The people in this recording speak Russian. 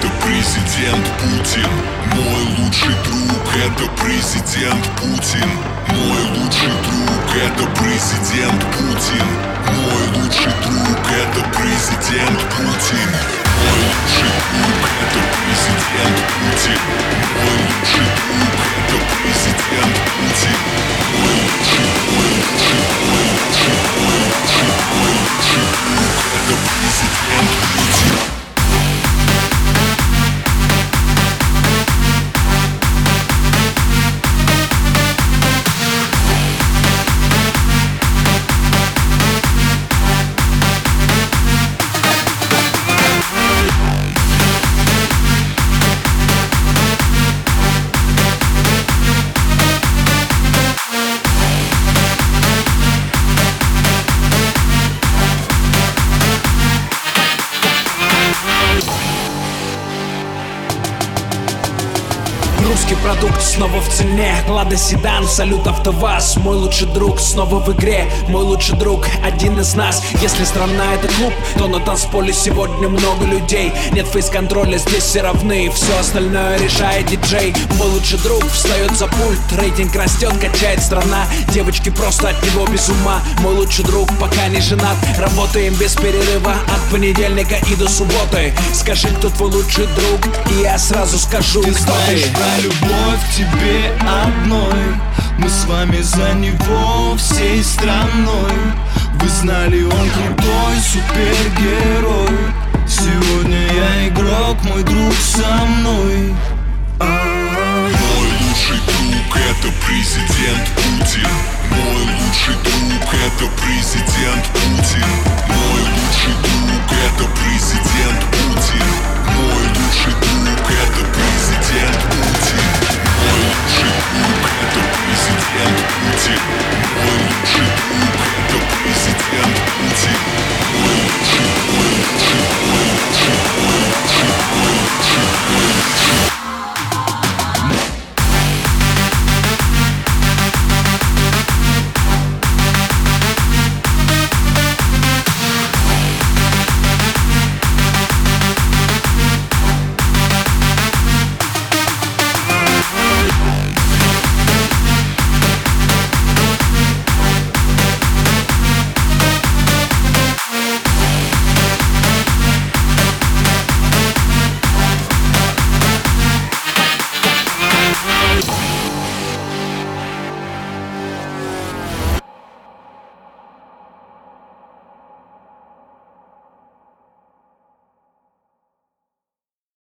это президент Путин. Мой лучший друг это президент Путин. Мой лучший друг это президент Путин. Мой лучший друг это президент Путин. Мой Русский продукт снова в цене. Лада Седан, салют АвтоВАЗ. Мой лучший друг снова в игре. Мой лучший друг один из нас. Если страна это клуб, то на танцполе сегодня много людей. Нет фейс-контроля, здесь все равны. Все остальное решает диджей. Мой лучший друг встает за пульт. Рейтинг растет, качает страна. Девочки просто от него без ума. Мой лучший друг пока не женат. Работаем без перерыва. От понедельника и до субботы. Скажи, кто твой лучший друг И я сразу скажу, Ты кто знаешь ты про любовь к тебе одной. Мы с вами за него всей страной. Вы знали, он крутой супергерой. Сегодня я игрок, мой друг со мной. Мой лучший друг это президент Путин. Мой лучший друг это президент Путин. Мой лучший друг это президент